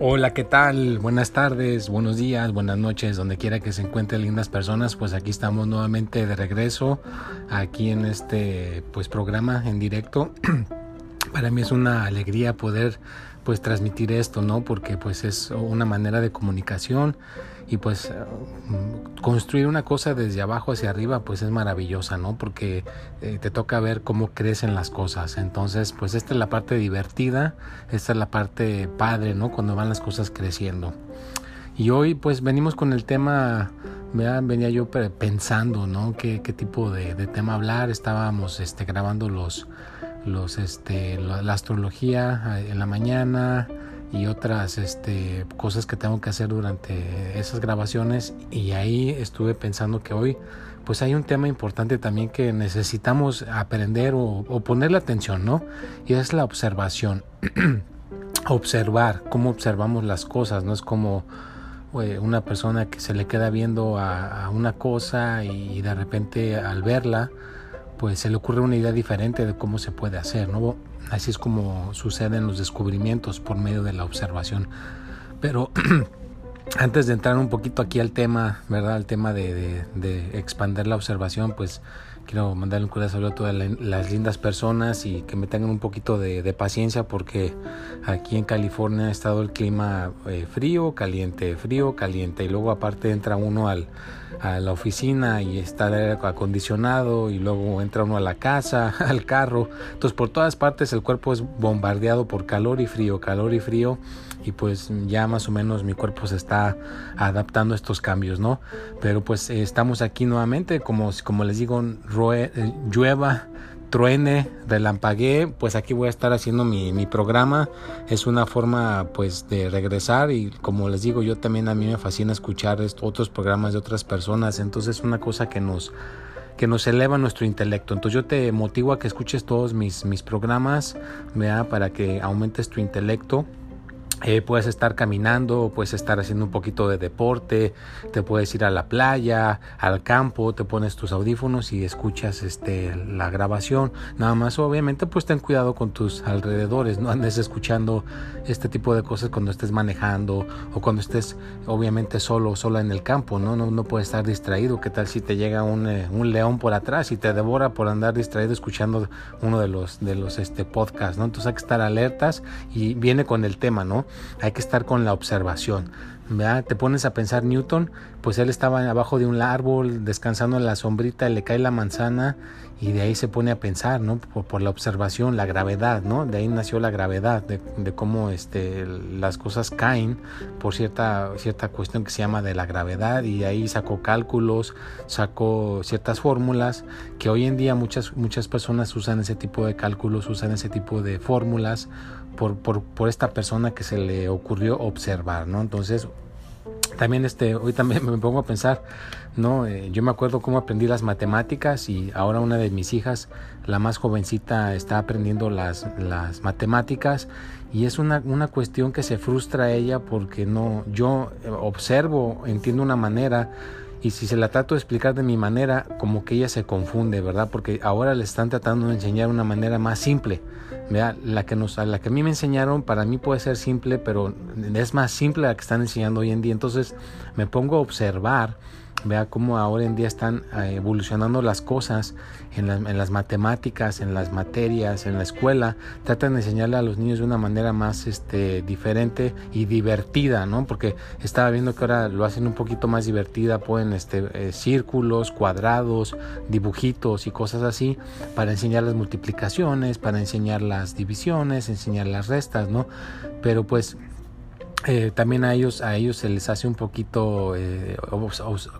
Hola, ¿qué tal? Buenas tardes, buenos días, buenas noches, donde quiera que se encuentren lindas personas, pues aquí estamos nuevamente de regreso, aquí en este pues programa en directo. Para mí es una alegría poder pues transmitir esto, ¿no? Porque pues es una manera de comunicación y pues eh, construir una cosa desde abajo hacia arriba pues es maravillosa, ¿no? Porque eh, te toca ver cómo crecen las cosas. Entonces pues esta es la parte divertida, esta es la parte padre, ¿no? Cuando van las cosas creciendo. Y hoy pues venimos con el tema, venía yo pensando, ¿no? ¿Qué, qué tipo de, tema hablar? Estábamos este, grabando los, los, este, la astrología eh, en la mañana, y otras este, cosas que tengo que hacer durante esas grabaciones y ahí estuve pensando que hoy pues hay un tema importante también que necesitamos aprender o, ponerle atención, ¿no? Y es la observación. Observar, cómo observamos las cosas, no es como eh, una persona que se le queda viendo a, una cosa y de repente al verla, pues se le ocurre una idea diferente de cómo se puede hacer, ¿no? Así es como suceden los descubrimientos por medio de la observación. Pero antes de entrar un poquito aquí al tema, ¿verdad? Al tema de, de, expander la observación, pues quiero mandarle un cordial saludo a todas las lindas personas y que me tengan un poquito de, paciencia porque aquí en California ha estado el clima eh, frío, caliente, frío, caliente y luego aparte entra uno al, a la oficina y está acondicionado y luego entra uno a la casa, al carro. Entonces por todas partes el cuerpo es bombardeado por calor y frío, calor y frío y pues ya más o menos mi cuerpo se está adaptando a estos cambios, ¿no? Pero pues estamos aquí nuevamente, como, como les digo, eh, llueva truene, relampaguee, pues aquí voy a estar haciendo mi, mi, programa. Es una forma pues de regresar y como les digo, yo también a mí me fascina escuchar otros programas de otras personas. Entonces es una cosa que nos que nos eleva nuestro intelecto. Entonces yo te motivo a que escuches todos mis, mis programas, ¿vea? para que aumentes tu intelecto eh, puedes estar caminando, puedes estar haciendo un poquito de deporte, te puedes ir a la playa, al campo, te pones tus audífonos y escuchas este, la grabación. Nada más, obviamente, pues ten cuidado con tus alrededores, no andes escuchando este tipo de cosas cuando estés manejando o cuando estés, obviamente, solo, sola en el campo, ¿no? No, no puedes estar distraído. ¿Qué tal si te llega un, eh, un, león por atrás y te devora por andar distraído escuchando uno de los, de los este, podcasts, ¿no? Entonces hay que estar alertas y viene con el tema, ¿no? Hay que estar con la observación. Te pones a pensar Newton, pues él estaba abajo de un árbol descansando en la sombrita, le cae la manzana y de ahí se pone a pensar, ¿no? Por, la observación, la gravedad, ¿no? De ahí nació la gravedad, de, cómo este, las cosas caen por cierta, cierta cuestión que se llama de la gravedad y ahí sacó cálculos, sacó ciertas fórmulas que hoy en día muchas, muchas personas usan ese tipo de cálculos, usan ese tipo de fórmulas por, por, por esta persona que se le ocurrió observar, ¿no? Entonces, también este, hoy también me pongo a pensar, ¿no? Eh, yo me acuerdo cómo aprendí las matemáticas y ahora una de mis hijas, la más jovencita, está aprendiendo las, las matemáticas y es una, una cuestión que se frustra a ella porque no, yo observo, entiendo una manera, y si se la trato de explicar de mi manera, como que ella se confunde, ¿verdad? Porque ahora le están tratando de enseñar una manera más simple. La que nos, la que a mí me enseñaron, para mí puede ser simple, pero es más simple la que están enseñando hoy en día. Entonces me pongo a observar Vea cómo ahora en día están eh, evolucionando las cosas en, las matemáticas, en las materias, en la escuela. Tratan de enseñarle a los niños de una manera más este, diferente y divertida, ¿no? Porque estaba viendo que ahora lo hacen un poquito más divertida, ponen este, eh, círculos, cuadrados, dibujitos y cosas así para enseñar las multiplicaciones, para enseñar las divisiones, enseñar las restas, ¿no? Pero pues eh, también a ellos, a ellos se les hace un poquito eh,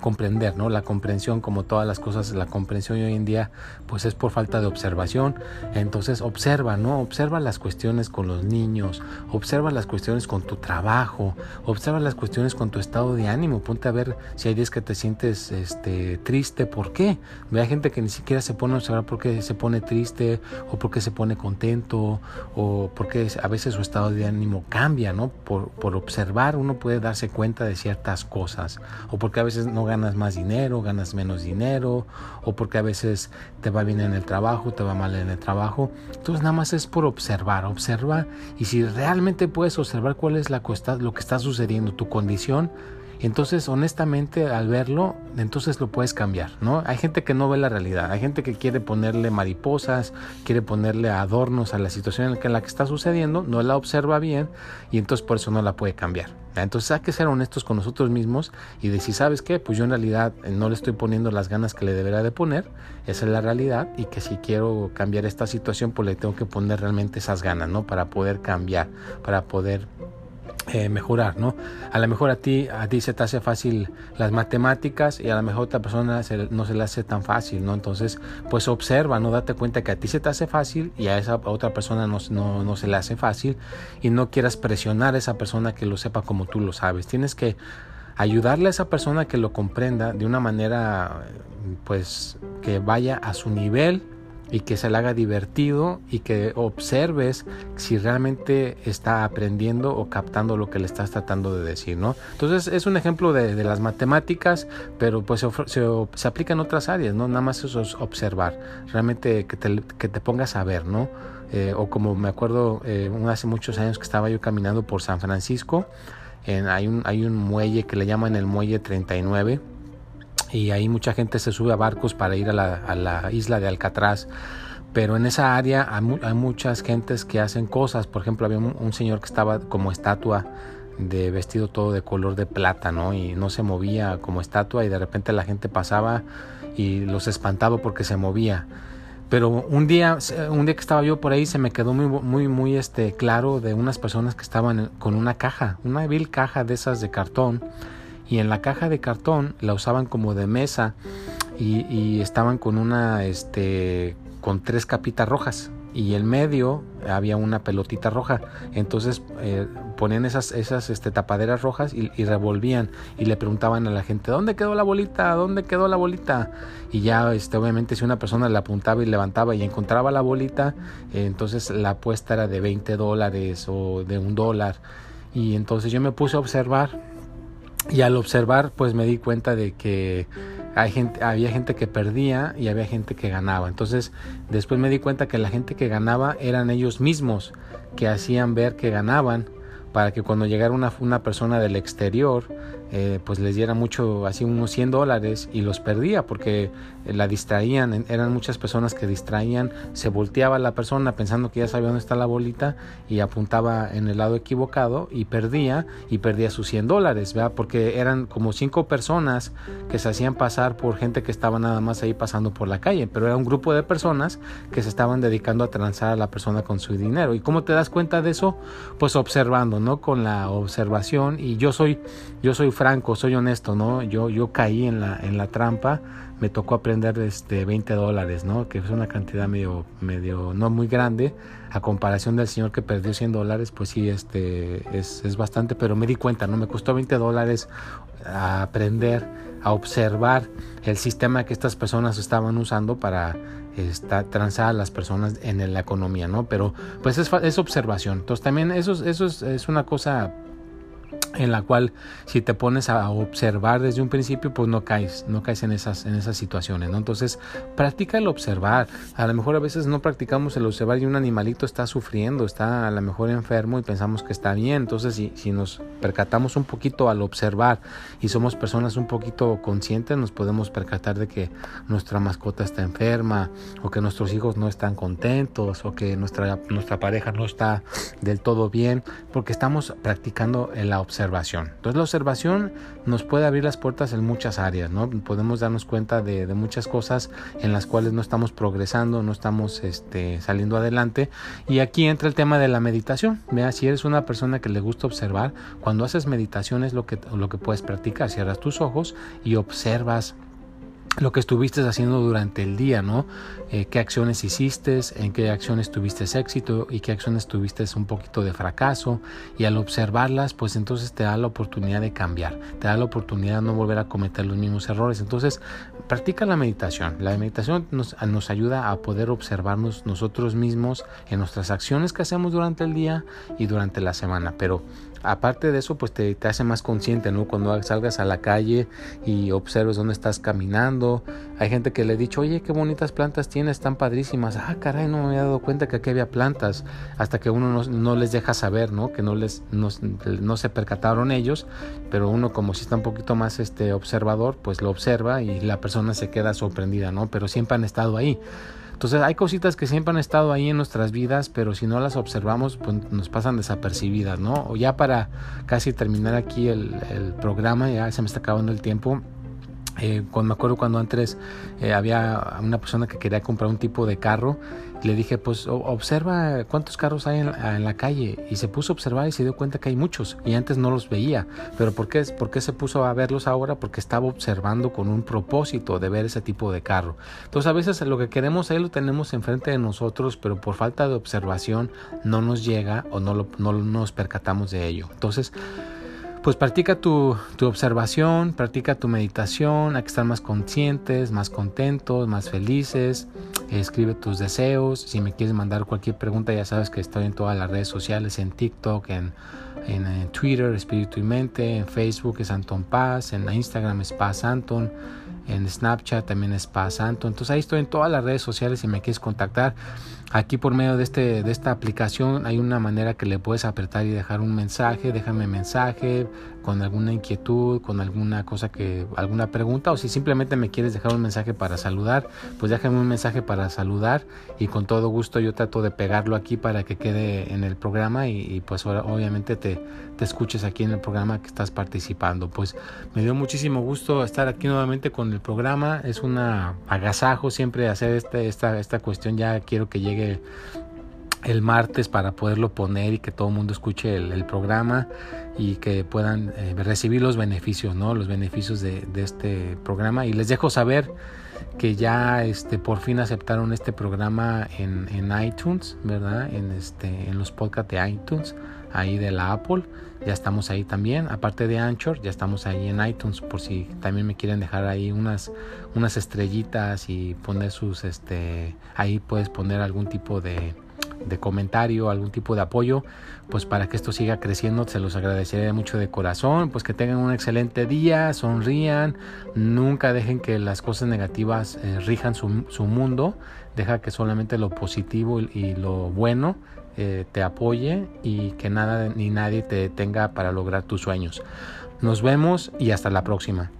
comprender, ¿no? La comprensión, como todas las cosas, la comprensión hoy en día, pues es por falta de observación. Entonces observa, ¿no? Observa las cuestiones con los niños, observa las cuestiones con tu trabajo, observa las cuestiones con tu estado de ánimo. Ponte a ver si hay días que te sientes este, triste, ¿por qué? Hay gente que ni siquiera se pone a observar por qué se pone triste o por qué se pone contento o por qué a veces su estado de ánimo cambia, ¿no? por por observar uno puede darse cuenta de ciertas cosas, o porque a veces no ganas más dinero, ganas menos dinero, o porque a veces te va bien en el trabajo, te va mal en el trabajo. Entonces nada más es por observar, observa y si realmente puedes observar cuál es la lo que está sucediendo, tu condición, entonces, honestamente, al verlo, entonces lo puedes cambiar, ¿no? Hay gente que no ve la realidad, hay gente que quiere ponerle mariposas, quiere ponerle adornos a la situación en la que, está sucediendo, no la observa bien y entonces por eso no la puede cambiar. Entonces hay que ser honestos con nosotros mismos y decir, ¿sabes qué? Pues yo en realidad no le estoy poniendo las ganas que le debería de poner, esa es la realidad y que si quiero cambiar esta situación, pues le tengo que poner realmente esas ganas, ¿no? Para poder cambiar, para poder mejorar, ¿no? A lo mejor a ti, a ti se te hace fácil las matemáticas y a lo mejor a otra persona no se le hace tan fácil, ¿no? Entonces, pues observa, ¿no? Date cuenta que a ti se te hace fácil y a esa otra persona no, no, no se le hace fácil y no quieras presionar a esa persona que lo sepa como tú lo sabes. Tienes que ayudarle a esa persona que lo comprenda de una manera, pues, que vaya a su nivel y que se le haga divertido y que observes si realmente está aprendiendo o captando lo que le estás tratando de decir, ¿no? Entonces es un ejemplo de, las matemáticas, pero pues se, aplica en otras áreas, ¿no? Nada más eso es observar, realmente que te, pongas a ver, ¿no? Eh, o como me acuerdo eh, hace muchos años que estaba yo caminando por San Francisco, hay, un, hay un muelle que le llaman el muelle 39, y ahí mucha gente se sube a barcos para ir a la, isla de Alcatraz. Pero en esa área hay, muchas gentes que hacen cosas. Por ejemplo, había un, señor que estaba como estatua de vestido todo de color de plata, ¿no? Y no se movía como estatua y de repente la gente pasaba y los espantaba porque se movía. Pero un día, un día que estaba yo por ahí se me quedó muy, muy, muy este, claro de unas personas que estaban con una caja, una vil caja de esas de cartón y en la caja de cartón la usaban como de mesa y, estaban con una este con tres capitas rojas y en medio había una pelotita roja. Entonces eh, ponían esas, esas este, tapaderas rojas y, revolvían y le preguntaban a la gente, ¿dónde quedó la bolita? ¿Dónde quedó la bolita? Y ya este, obviamente si una persona le apuntaba y levantaba y encontraba la bolita, eh, entonces la apuesta era de 20 dólares o de un dólar. Y entonces yo me puse a observar y al observar, pues me di cuenta de que hay gente, había gente que perdía y había gente que ganaba. Entonces, después me di cuenta que la gente que ganaba eran ellos mismos, que hacían ver que ganaban para que cuando llegara una, una persona del exterior, eh, pues les diera mucho, así unos 100 dólares y los perdía porque la distraían, eran muchas personas que distraían, se volteaba la persona pensando que ya sabía dónde está la bolita y apuntaba en el lado equivocado y perdía y perdía sus 100 dólares, ¿verdad? Porque eran como cinco personas que se hacían pasar por gente que estaba nada más ahí pasando por la calle, pero era un grupo de personas que se estaban dedicando a transar a la persona con su dinero. ¿Y cómo te das cuenta de eso? Pues observando, ¿no? Con la observación y yo soy, yo soy franco, soy honesto, ¿no? Yo, yo caí en la, en la trampa, me tocó aprender este 20 dólares, ¿no? Que es una cantidad medio, medio, no muy grande, a comparación del señor que perdió 100 dólares, pues sí, este, es, es bastante, pero me di cuenta, ¿no? Me costó 20 dólares aprender, a observar el sistema que estas personas estaban usando para esta, transar a las personas en la economía, ¿no? Pero pues es, es observación. Entonces también eso, eso es, es una cosa en la cual si te pones a observar desde un principio pues no caes no caes en esas en esas situaciones entonces practica el observar. A lo mejor a veces no practicamos el observar y un animalito está sufriendo está a lo mejor enfermo y pensamos que está bien. Entonces si, si nos percatamos un poquito al observar y somos personas un poquito conscientes nos podemos percatar de que nuestra mascota está enferma o que nuestros hijos no están contentos o que nuestra nuestra pareja no está del todo bien porque estamos practicando el observar observación. Entonces la observación nos puede abrir las puertas en muchas áreas, ¿no? Podemos darnos cuenta de, muchas cosas en las cuales no estamos progresando, no estamos este, saliendo adelante. Y aquí entra el tema de la meditación. Vea, si eres una persona que le gusta observar, cuando haces meditación es lo que, lo que puedes practicar. Cierras tus ojos y observas lo que estuviste haciendo durante el día, ¿no? Eh, qué acciones hiciste, en qué acciones tuviste éxito y qué acciones tuviste un poquito de fracaso. Y al observarlas, pues entonces te da la oportunidad de cambiar, te da la oportunidad de no volver a cometer los mismos errores. Entonces, practica la meditación. La meditación nos, nos ayuda a poder observarnos nosotros mismos en nuestras acciones que hacemos durante el día y durante la semana. Pero aparte de eso, pues te, te, hace más consciente, ¿no? Cuando salgas a la calle y observes dónde estás caminando. Hay gente que le he dicho, oye, qué bonitas plantas tienes, están padrísimas. Ah, caray, no me había dado cuenta que aquí había plantas. Hasta que uno no, les deja saber, ¿no? Que no, les, no, no, se percataron ellos, pero uno como si está un poquito más este, observador, pues lo observa y la persona se queda sorprendida, ¿no? Pero siempre han estado ahí. Entonces hay cositas que siempre han estado ahí en nuestras vidas, pero si no las observamos, pues nos pasan desapercibidas, ¿no? O ya para casi terminar aquí el, programa, ya se me está acabando el tiempo. Eh, cuando me acuerdo cuando antes eh, había una persona que quería comprar un tipo de carro le dije pues observa cuántos carros hay en, la calle y se puso a observar y se dio cuenta que hay muchos y antes no los veía. Pero ¿por qué, ¿por qué se puso a verlos ahora? porque estaba observando con un propósito de ver ese tipo de carro. Entonces a veces lo que queremos ahí lo tenemos enfrente de nosotros pero por falta de observación no nos llega o no, no nos percatamos de ello. Entonces pues practica tu, observación, practica tu meditación, hay que estar más conscientes, más contentos, más felices, escribe tus deseos, si me quieres mandar cualquier pregunta ya sabes que estoy en todas las redes sociales, en TikTok, en, en, Twitter, Espíritu y Mente, en Facebook es Anton Paz, en Instagram es Paz Anton, en Snapchat también es Paz Anton, entonces ahí estoy en todas las redes sociales si me quieres contactar. Aquí por medio de, este, de esta aplicación hay una manera que le puedes apretar y dejar un mensaje, déjame mensaje con alguna inquietud, con alguna cosa que, alguna pregunta o si simplemente me quieres dejar un mensaje para saludar, pues déjame un mensaje para saludar y con todo gusto yo trato de pegarlo aquí para que quede en el programa y, pues obviamente te, te escuches aquí en el programa que estás participando. Pues me dio muchísimo gusto estar aquí nuevamente con el programa, es un agasajo siempre hacer este, esta, esta cuestión, ya quiero que llegue el martes para poderlo poner y que todo el mundo escuche el, programa y que puedan eh, recibir los beneficios, ¿no? Los beneficios de, este programa. Y les dejo saber que ya este, por fin aceptaron este programa en, iTunes, ¿verdad? En, este, en los podcasts de iTunes, ahí de la Apple. Ya estamos ahí también. Aparte de Anchor, ya estamos ahí en iTunes por si también me quieren dejar ahí unas, unas estrellitas y poner sus, este, ahí puedes poner algún tipo de, de comentario, algún tipo de apoyo, pues para que esto siga creciendo, se los agradeceré mucho de corazón, pues que tengan un excelente día, sonrían, nunca dejen que las cosas negativas eh, rijan su, su, mundo, deja que solamente lo positivo y lo bueno eh, te apoye y que nada ni nadie te detenga para lograr tus sueños. Nos vemos y hasta la próxima.